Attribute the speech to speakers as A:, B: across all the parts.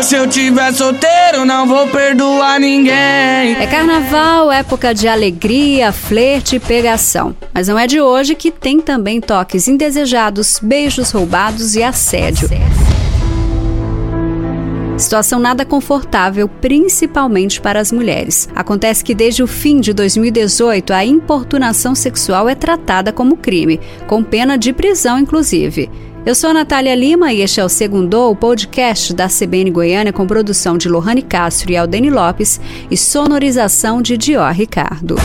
A: Se, eu tiver solteiro, não vou perdoar ninguém.
B: É carnaval, época de alegria, flerte e pegação. Mas não é de hoje que tem também toques indesejados, beijos roubados e assédio. Situação nada confortável, principalmente para as mulheres. Acontece que desde o fim de 2018, a importunação sexual é tratada como crime, com pena de prisão, inclusive. Eu sou a Natália Lima e este é o Segundo, o podcast da CBN Goiânia com produção de Lohane Castro e Aldeni Lopes e sonorização de Dior Ricardo.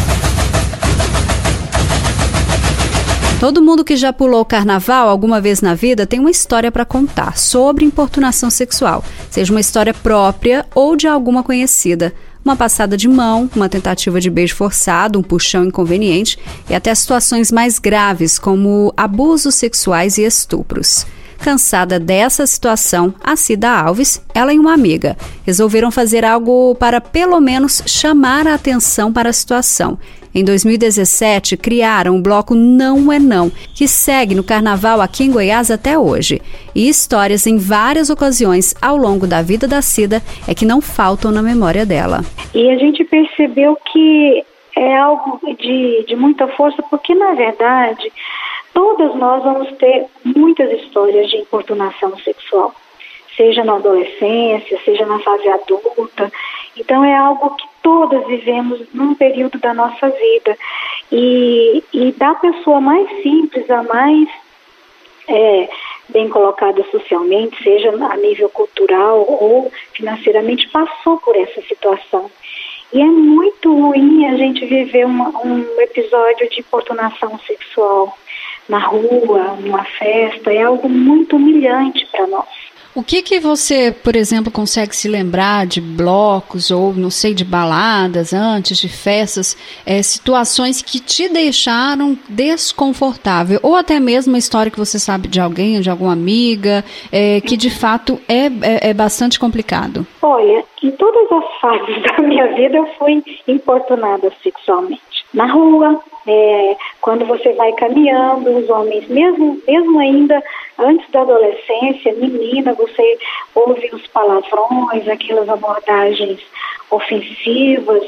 B: Todo mundo que já pulou o carnaval alguma vez na vida tem uma história para contar sobre importunação sexual, seja uma história própria ou de alguma conhecida. Uma passada de mão, uma tentativa de beijo forçado, um puxão inconveniente e até situações mais graves, como abusos sexuais e estupros. Cansada dessa situação, a Cida Alves, ela e uma amiga, resolveram fazer algo para pelo menos chamar a atenção para a situação em 2017, criaram o bloco Não é Não, que segue no carnaval aqui em Goiás até hoje. E histórias em várias ocasiões ao longo da vida da Cida é que não faltam na memória dela.
C: E a gente percebeu que é algo de, de muita força, porque na verdade todas nós vamos ter muitas histórias de importunação sexual, seja na adolescência, seja na fase adulta. Então é algo que todas vivemos num período da nossa vida. E, e da pessoa mais simples a mais é, bem colocada socialmente, seja a nível cultural ou financeiramente, passou por essa situação. E é muito ruim a gente viver uma, um episódio de importunação sexual na rua, numa festa, é algo muito humilhante para nós.
B: O que que você, por exemplo, consegue se lembrar de blocos ou, não sei, de baladas antes, de festas, é, situações que te deixaram desconfortável ou até mesmo uma história que você sabe de alguém, de alguma amiga, é, que de fato é, é, é bastante complicado?
C: Olha, em todas as fases da minha vida eu fui importunada sexualmente. Na rua, é, quando você vai caminhando, os homens, mesmo, mesmo ainda antes da adolescência, menina, você ouve os palavrões, aquelas abordagens ofensivas,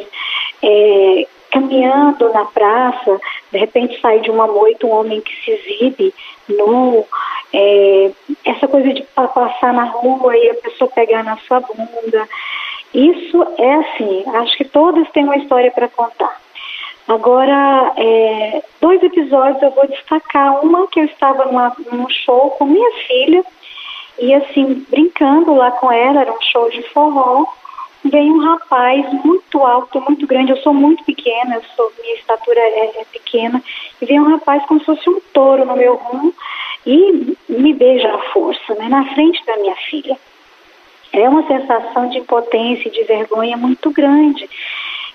C: é, caminhando na praça, de repente sai de uma moita um homem que se exibe nu, é, essa coisa de passar na rua e a pessoa pegar na sua bunda. Isso é assim, acho que todas têm uma história para contar. Agora, é, dois episódios eu vou destacar. Uma que eu estava numa, num show com minha filha e assim, brincando lá com ela, era um show de forró. Veio um rapaz muito alto, muito grande. Eu sou muito pequena, eu sou, minha estatura é, é pequena. E veio um rapaz como se fosse um touro no meu rumo e me beija à força, né, na frente da minha filha. É uma sensação de impotência e de vergonha muito grande.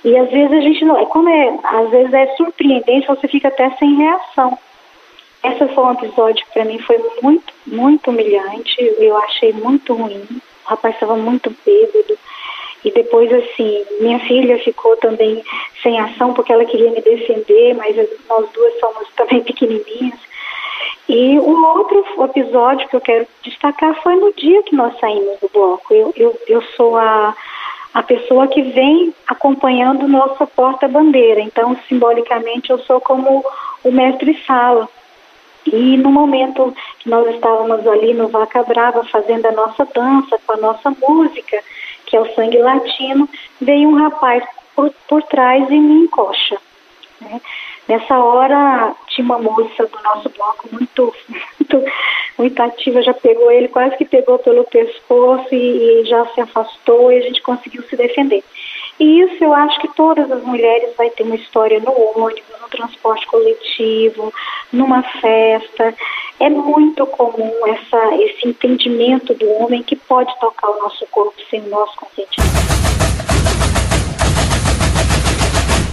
C: E às vezes a gente não. Como é, às vezes é surpreendente, você fica até sem reação. Esse foi um episódio que para mim foi muito, muito humilhante. Eu achei muito ruim. O rapaz estava muito bêbado. E depois, assim, minha filha ficou também sem ação porque ela queria me defender, mas nós duas somos também pequenininhas. E o outro episódio que eu quero destacar foi no dia que nós saímos do bloco. Eu, eu, eu sou a a pessoa que vem acompanhando nossa porta-bandeira. Então, simbolicamente, eu sou como o mestre-sala. E no momento que nós estávamos ali no Vaca Brava fazendo a nossa dança com a nossa música, que é o sangue latino, veio um rapaz por, por trás e me encoxa. Né? Nessa hora, tinha uma moça do nosso bloco muito, muito, muito ativa, já pegou ele, quase que pegou pelo pescoço e, e já se afastou e a gente conseguiu se defender. E isso eu acho que todas as mulheres vai ter uma história no ônibus, no transporte coletivo, numa festa. É muito comum essa, esse entendimento do homem que pode tocar o nosso corpo sem o nosso consentimento.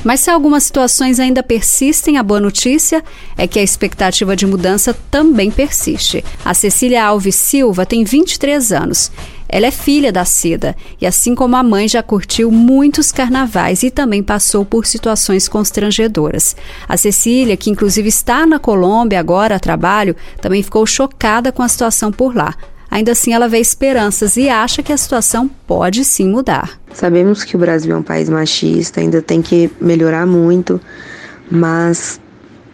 B: Mas se algumas situações ainda persistem, a boa notícia é que a expectativa de mudança também persiste. A Cecília Alves Silva tem 23 anos. Ela é filha da Cida e, assim como a mãe, já curtiu muitos carnavais e também passou por situações constrangedoras. A Cecília, que inclusive está na Colômbia agora a trabalho, também ficou chocada com a situação por lá. Ainda assim ela vê esperanças e acha que a situação pode sim mudar.
D: Sabemos que o Brasil é um país machista, ainda tem que melhorar muito, mas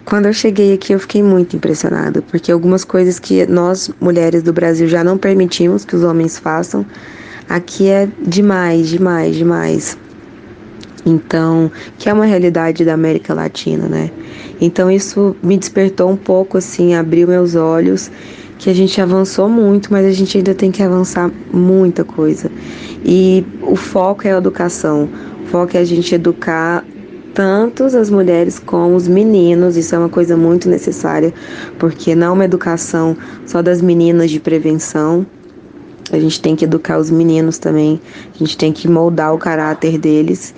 D: quando eu cheguei aqui eu fiquei muito impressionada, porque algumas coisas que nós mulheres do Brasil já não permitimos que os homens façam, aqui é demais, demais, demais. Então, que é uma realidade da América Latina, né? Então isso me despertou um pouco assim, abriu meus olhos que a gente avançou muito, mas a gente ainda tem que avançar muita coisa. E o foco é a educação. O foco é a gente educar tanto as mulheres como os meninos. Isso é uma coisa muito necessária, porque não é uma educação só das meninas de prevenção. A gente tem que educar os meninos também. A gente tem que moldar o caráter deles.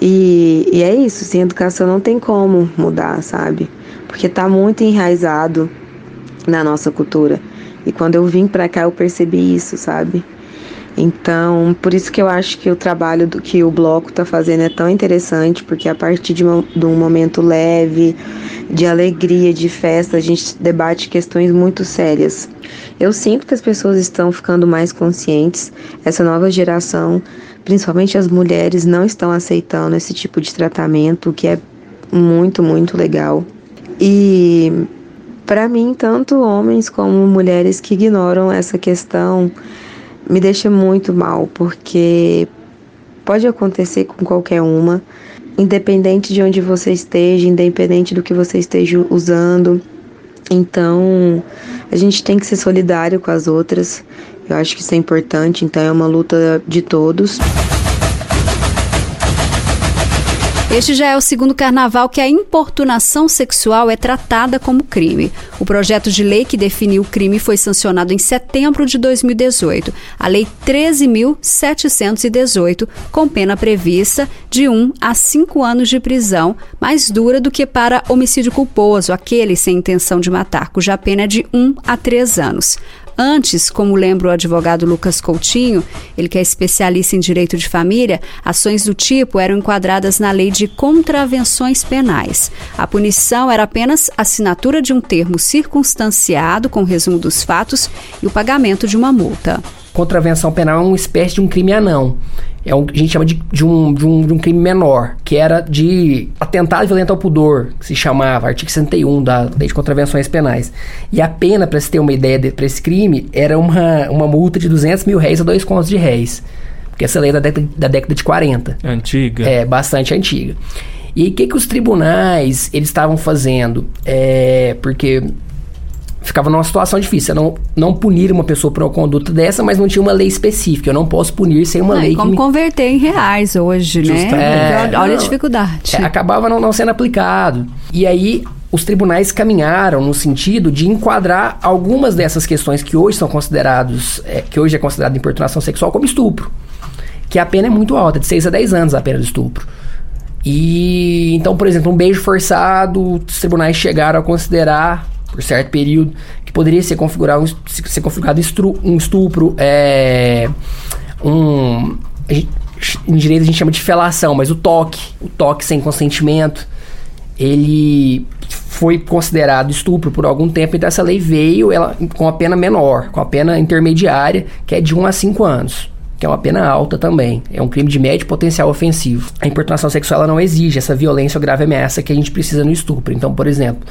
D: E, e é isso, sem educação não tem como mudar, sabe? Porque tá muito enraizado na nossa cultura. E quando eu vim para cá eu percebi isso, sabe? Então, por isso que eu acho que o trabalho do que o bloco está fazendo é tão interessante, porque a partir de, uma, de um momento leve, de alegria, de festa, a gente debate questões muito sérias. Eu sinto que as pessoas estão ficando mais conscientes, essa nova geração, principalmente as mulheres, não estão aceitando esse tipo de tratamento, o que é muito, muito legal. E para mim, tanto homens como mulheres que ignoram essa questão me deixa muito mal, porque pode acontecer com qualquer uma, independente de onde você esteja, independente do que você esteja usando. Então, a gente tem que ser solidário com as outras. Eu acho que isso é importante, então é uma luta de todos.
B: Este já é o segundo carnaval que a importunação sexual é tratada como crime. O projeto de lei que definiu o crime foi sancionado em setembro de 2018, a Lei 13.718, com pena prevista de 1 a 5 anos de prisão, mais dura do que para homicídio culposo, aquele sem intenção de matar, cuja pena é de 1 a 3 anos. Antes, como lembra o advogado Lucas Coutinho, ele que é especialista em direito de família, ações do tipo eram enquadradas na lei de contravenções penais. A punição era apenas assinatura de um termo circunstanciado com resumo dos fatos e o pagamento de uma multa.
E: Contravenção penal é uma espécie de um crime anão é um, a gente chama de, de, um, de, um, de um crime menor, que era de atentado violento ao pudor, que se chamava, artigo 61 da Lei de Contravenções Penais. E a pena, para se ter uma ideia para esse crime, era uma, uma multa de 200 mil réis a dois contos de réis. Porque essa lei é da década, da década de 40.
A: Antiga.
E: É, bastante antiga. E o que, que os tribunais eles estavam fazendo? É, porque ficava numa situação difícil. Eu não, não punir uma pessoa por uma conduta dessa, mas não tinha uma lei específica. Eu não posso punir sem uma
B: é,
E: lei
B: como me... converter em reais hoje, né? É, olha não, a dificuldade.
E: É, acabava não, não sendo aplicado. E aí. Os tribunais caminharam no sentido de enquadrar algumas dessas questões que hoje são considerados, é, que hoje é considerada importunação sexual como estupro, que a pena é muito alta, de 6 a 10 anos a pena de estupro. E então, por exemplo, um beijo forçado, os tribunais chegaram a considerar por certo período, que poderia ser configurado, ser configurado um estupro, é, um, em direito a gente chama de felação, mas o toque, o toque sem consentimento, ele foi considerado estupro por algum tempo, então essa lei veio ela, com a pena menor, com a pena intermediária, que é de 1 a 5 anos que é uma pena alta também. É um crime de médio potencial ofensivo. A importunação sexual não exige essa violência ou grave ameaça que a gente precisa no estupro. Então, por exemplo,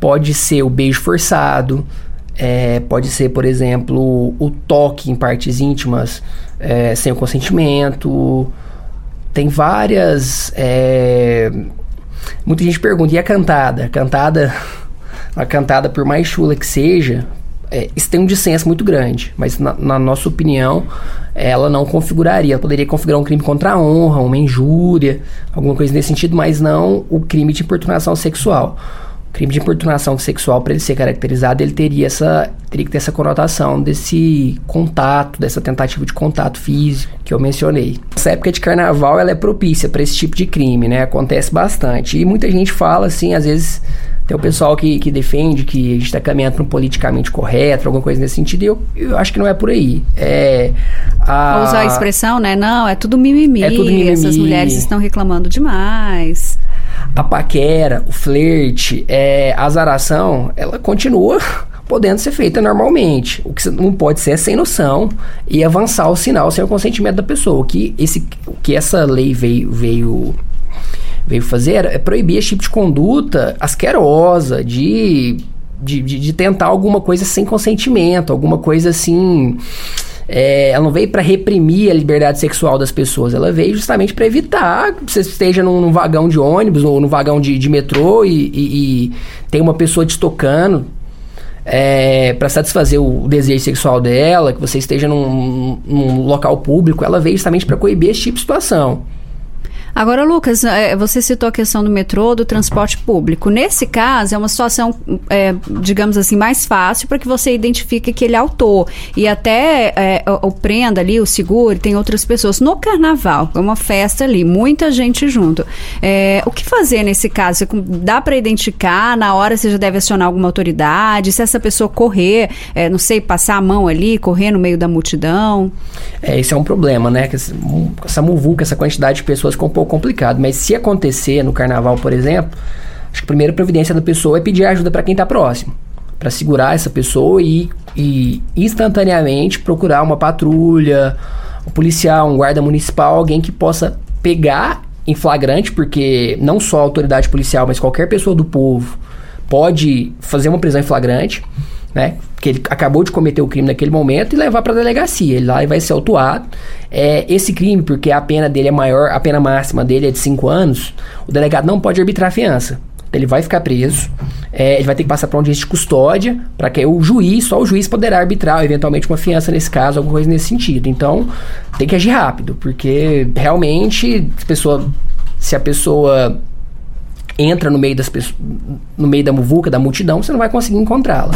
E: Pode ser o beijo forçado, é, pode ser, por exemplo, o toque em partes íntimas é, sem o consentimento. Tem várias. É, muita gente pergunta, e a cantada? cantada, a cantada, por mais chula que seja, é, isso tem um dissenso muito grande, mas na, na, nossa opinião, ela não configuraria. Ela poderia configurar um crime contra a honra, uma injúria, alguma coisa nesse sentido, mas não o crime de importunação sexual crime de importunação sexual, para ele ser caracterizado, ele teria, essa, teria que ter essa conotação desse contato, dessa tentativa de contato físico que eu mencionei. Essa época de carnaval ela é propícia para esse tipo de crime, né? Acontece bastante. E muita gente fala assim, às vezes tem o pessoal que, que defende que a gente está caminhando para um politicamente correto, alguma coisa nesse sentido, e eu, eu acho que não é por aí. É.
B: A... Usar a expressão, né? Não, é tudo mimimi. É tudo mimimi. Essas mulheres estão reclamando demais
E: a paquera, o flerte, é, a azaração, ela continua podendo ser feita normalmente. O que não pode ser é sem noção e avançar o sinal sem o consentimento da pessoa. O que, esse, o que essa lei veio, veio, veio fazer é proibir esse tipo de conduta asquerosa, de, de, de, de tentar alguma coisa sem consentimento, alguma coisa assim é, ela não veio para reprimir a liberdade sexual das pessoas, ela veio justamente para evitar que você esteja num, num, vagão de ônibus ou num vagão de, de metrô e, e, e tem uma pessoa te tocando é, para satisfazer o desejo sexual dela, que você esteja num, num local público, ela veio justamente para coibir esse tipo de situação.
B: Agora, Lucas, é, você citou a questão do metrô, do transporte público. Nesse caso, é uma situação, é, digamos assim, mais fácil para que você identifique que ele é autor. E até é, o, prenda ali, o seguro, tem outras pessoas. No carnaval, é uma festa ali, muita gente junto. É, o que fazer nesse caso? Dá para identificar? Na hora você já deve acionar alguma autoridade? Se essa pessoa correr, é, não sei, passar a mão ali, correr no meio da multidão?
E: É, isso é um problema, né? Essa muvuca, essa quantidade de pessoas com pouco complicado. Mas se acontecer no carnaval, por exemplo, acho que a primeira providência da pessoa é pedir ajuda para quem está próximo. Para segurar essa pessoa e, e instantaneamente procurar uma patrulha, um policial, um guarda municipal, alguém que possa pegar em flagrante, porque não só a autoridade policial, mas qualquer pessoa do povo pode fazer uma prisão em flagrante, né? que ele acabou de cometer o crime naquele momento e levar para a delegacia. Ele lá vai ser autuado. É, esse crime, porque a pena dele é maior, a pena máxima dele é de 5 anos, o delegado não pode arbitrar a fiança. Ele vai ficar preso, é, ele vai ter que passar para um audiência de custódia, para que o juiz, só o juiz poderá arbitrar, eventualmente uma fiança nesse caso, alguma coisa nesse sentido. Então, tem que agir rápido, porque realmente, a pessoa, se a pessoa entra no meio das no meio da muvuca, da multidão, você não vai conseguir encontrá-la.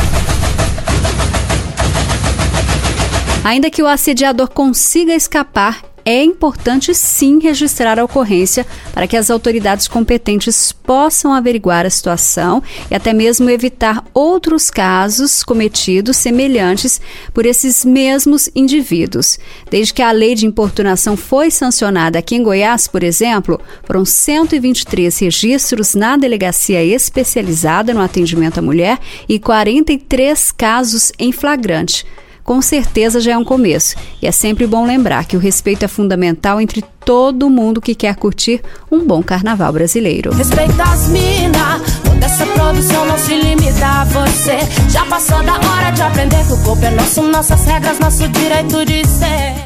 B: Ainda que o assediador consiga escapar, é importante sim registrar a ocorrência para que as autoridades competentes possam averiguar a situação e até mesmo evitar outros casos cometidos semelhantes por esses mesmos indivíduos. Desde que a lei de importunação foi sancionada aqui em Goiás, por exemplo, foram 123 registros na delegacia especializada no atendimento à mulher e 43 casos em flagrante com certeza já é um começo. E é sempre bom lembrar que o respeito é fundamental entre todo mundo que quer curtir um bom carnaval brasileiro.
F: Respeita as minas, toda essa produção não se limita a você. Já passou da hora de aprender que o corpo é nosso, nossas regras, nosso direito de ser.